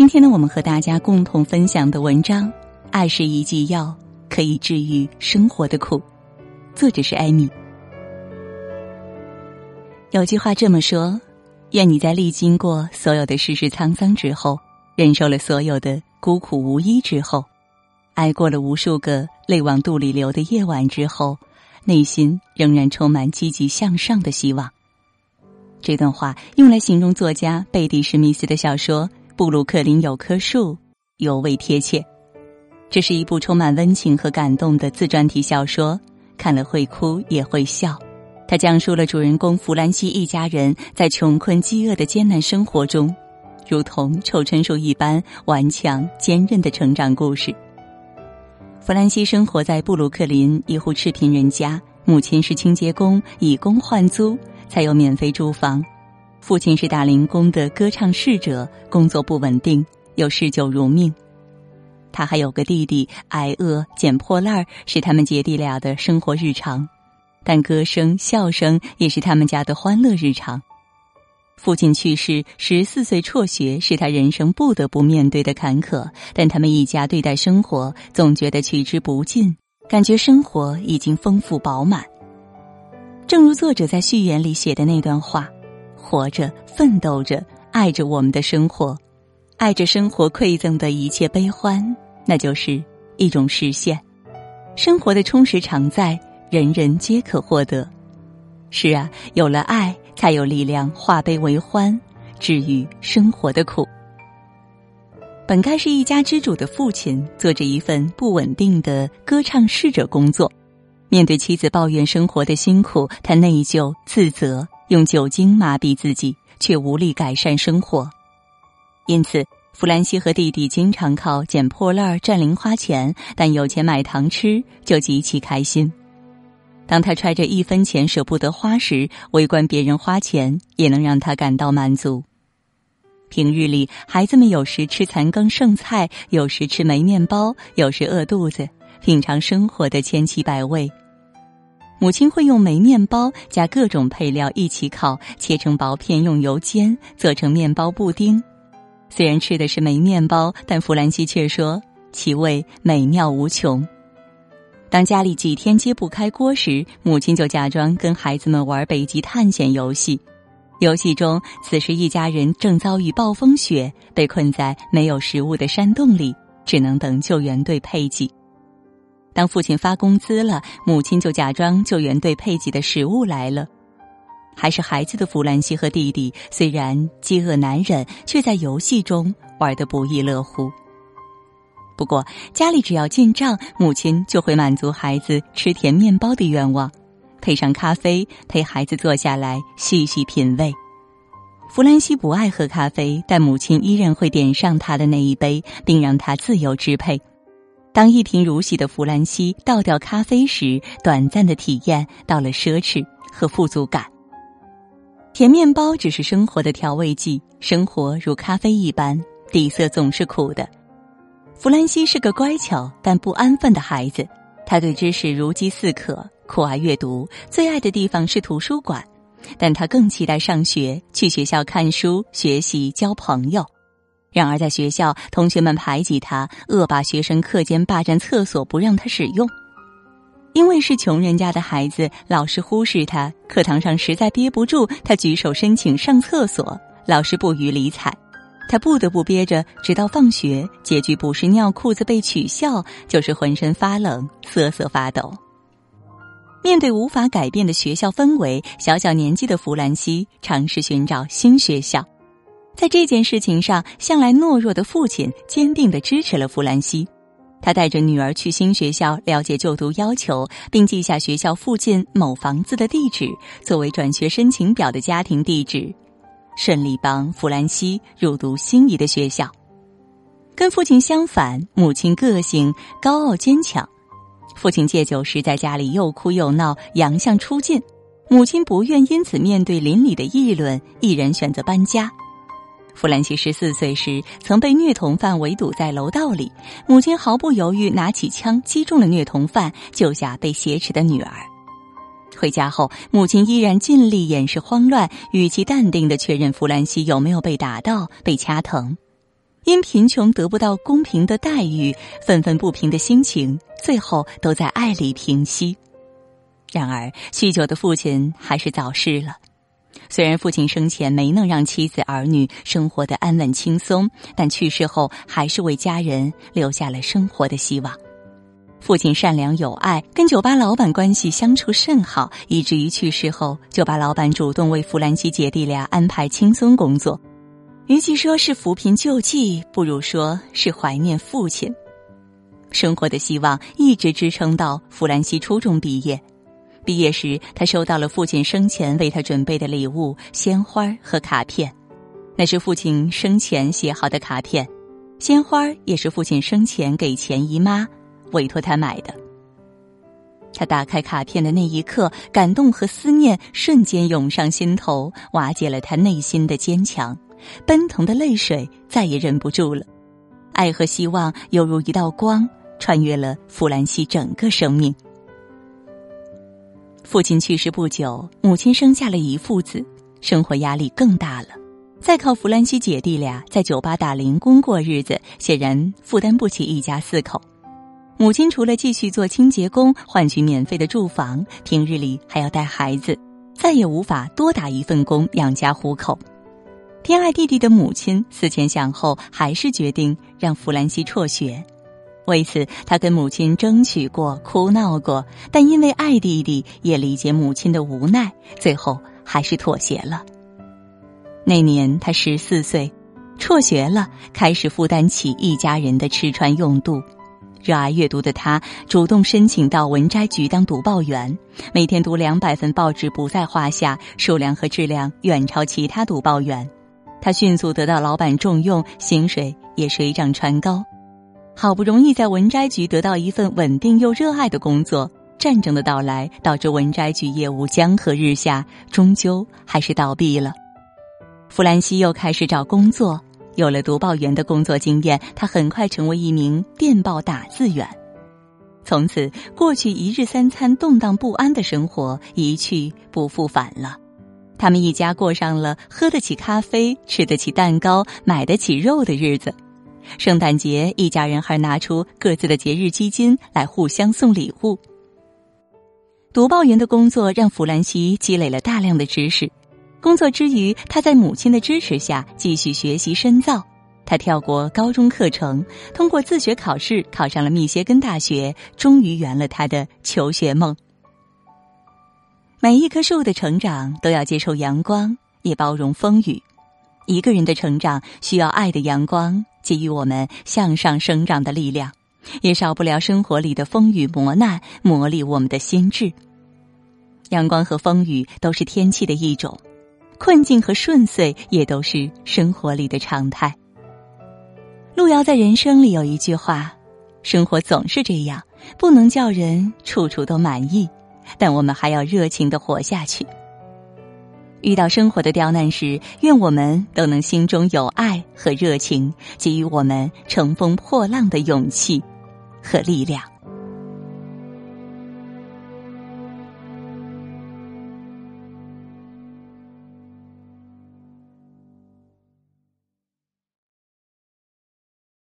今天呢，我们和大家共同分享的文章《爱是一剂药，可以治愈生活的苦》，作者是艾米。有句话这么说：愿你在历经过所有的世事沧桑之后，忍受了所有的孤苦无依之后，挨过了无数个泪往肚里流的夜晚之后，内心仍然充满积极向上的希望。这段话用来形容作家贝蒂·史密斯的小说。布鲁克林有棵树，尤为贴切。这是一部充满温情和感动的自传体小说，看了会哭也会笑。它讲述了主人公弗兰西一家人在穷困饥饿的艰难生活中，如同臭椿树一般顽强坚韧的成长故事。弗兰西生活在布鲁克林一户赤贫人家，母亲是清洁工，以工换租才有免费住房。父亲是打零工的歌唱侍者，工作不稳定，又嗜酒如命。他还有个弟弟，挨饿捡破烂是他们姐弟俩的生活日常，但歌声笑声也是他们家的欢乐日常。父亲去世，十四岁辍学是他人生不得不面对的坎坷，但他们一家对待生活总觉得取之不尽，感觉生活已经丰富饱满。正如作者在序言里写的那段话。活着，奋斗着，爱着我们的生活，爱着生活馈赠的一切悲欢，那就是一种实现。生活的充实常在，人人皆可获得。是啊，有了爱，才有力量化悲为欢，治愈生活的苦。本该是一家之主的父亲，做着一份不稳定的歌唱侍者工作。面对妻子抱怨生活的辛苦，他内疚自责。用酒精麻痹自己，却无力改善生活，因此弗兰西和弟弟经常靠捡破烂赚零花钱，但有钱买糖吃就极其开心。当他揣着一分钱舍不得花时，围观别人花钱也能让他感到满足。平日里，孩子们有时吃残羹剩菜，有时吃没面包，有时饿肚子，品尝生活的千奇百味。母亲会用霉面包加各种配料一起烤，切成薄片，用油煎，做成面包布丁。虽然吃的是霉面包，但弗兰西却说其味美妙无穷。当家里几天揭不开锅时，母亲就假装跟孩子们玩北极探险游戏。游戏中，此时一家人正遭遇暴风雪，被困在没有食物的山洞里，只能等救援队配给。当父亲发工资了，母亲就假装救援队配给的食物来了。还是孩子的弗兰西和弟弟，虽然饥饿难忍，却在游戏中玩得不亦乐乎。不过家里只要进账，母亲就会满足孩子吃甜面包的愿望，配上咖啡，陪孩子坐下来细细品味。弗兰西不爱喝咖啡，但母亲依然会点上他的那一杯，并让他自由支配。当一贫如洗的弗兰西倒掉咖啡时，短暂的体验到了奢侈和富足感。甜面包只是生活的调味剂，生活如咖啡一般，底色总是苦的。弗兰西是个乖巧但不安分的孩子，他对知识如饥似渴，酷爱阅读，最爱的地方是图书馆，但他更期待上学，去学校看书、学习、交朋友。然而，在学校，同学们排挤他，恶霸学生课间霸占厕所不让他使用。因为是穷人家的孩子，老师忽视他。课堂上实在憋不住，他举手申请上厕所，老师不予理睬，他不得不憋着，直到放学。结局不是尿裤子被取笑，就是浑身发冷、瑟瑟发抖。面对无法改变的学校氛围，小小年纪的弗兰西尝试寻找新学校。在这件事情上，向来懦弱的父亲坚定的支持了弗兰西。他带着女儿去新学校了解就读要求，并记下学校附近某房子的地址作为转学申请表的家庭地址，顺利帮弗兰西入读心仪的学校。跟父亲相反，母亲个性高傲坚强。父亲戒酒时在家里又哭又闹，洋相出尽。母亲不愿因此面对邻里的议论，毅然选择搬家。弗兰西十四岁时，曾被虐童犯围堵在楼道里，母亲毫不犹豫拿起枪击中了虐童犯，救下被挟持的女儿。回家后，母亲依然尽力掩饰慌乱，语气淡定的确认弗兰西有没有被打到、被掐疼。因贫穷得不到公平的待遇，愤愤不平的心情，最后都在爱里平息。然而，酗酒的父亲还是早逝了。虽然父亲生前没能让妻子儿女生活的安稳轻松，但去世后还是为家人留下了生活的希望。父亲善良有爱，跟酒吧老板关系相处甚好，以至于去世后，酒吧老板主动为弗兰西姐弟俩安排轻松工作。与其说是扶贫救济，不如说是怀念父亲。生活的希望一直支撑到弗兰西初中毕业。毕业时，他收到了父亲生前为他准备的礼物——鲜花和卡片。那是父亲生前写好的卡片，鲜花也是父亲生前给钱姨妈。委托他买的。他打开卡片的那一刻，感动和思念瞬间涌上心头，瓦解了他内心的坚强，奔腾的泪水再也忍不住了。爱和希望犹如一道光，穿越了弗兰西整个生命。父亲去世不久，母亲生下了一父子，生活压力更大了。再靠弗兰西姐弟俩在酒吧打零工过日子，显然负担不起一家四口。母亲除了继续做清洁工换取免费的住房，平日里还要带孩子，再也无法多打一份工养家糊口。偏爱弟弟的母亲思前想后，还是决定让弗兰西辍学。为此，他跟母亲争取过、哭闹过，但因为爱弟弟，也理解母亲的无奈，最后还是妥协了。那年他十四岁，辍学了，开始负担起一家人的吃穿用度。热爱阅读的他，主动申请到文摘局当读报员，每天读两百份报纸不在话下，数量和质量远超其他读报员。他迅速得到老板重用，薪水也水涨船高。好不容易在文摘局得到一份稳定又热爱的工作，战争的到来导致文摘局业务江河日下，终究还是倒闭了。弗兰西又开始找工作。有了读报员的工作经验，他很快成为一名电报打字员。从此，过去一日三餐动荡不安的生活一去不复返了。他们一家过上了喝得起咖啡、吃得起蛋糕、买得起肉的日子。圣诞节，一家人还拿出各自的节日基金来互相送礼物。读报员的工作让弗兰西积累了大量的知识。工作之余，他在母亲的支持下继续学习深造。他跳过高中课程，通过自学考试考上了密歇根大学，终于圆了他的求学梦。每一棵树的成长都要接受阳光，也包容风雨。一个人的成长需要爱的阳光给予我们向上生长的力量，也少不了生活里的风雨磨难磨砺我们的心智。阳光和风雨都是天气的一种。困境和顺遂也都是生活里的常态。路遥在人生里有一句话：“生活总是这样，不能叫人处处都满意，但我们还要热情的活下去。”遇到生活的刁难时，愿我们都能心中有爱和热情，给予我们乘风破浪的勇气和力量。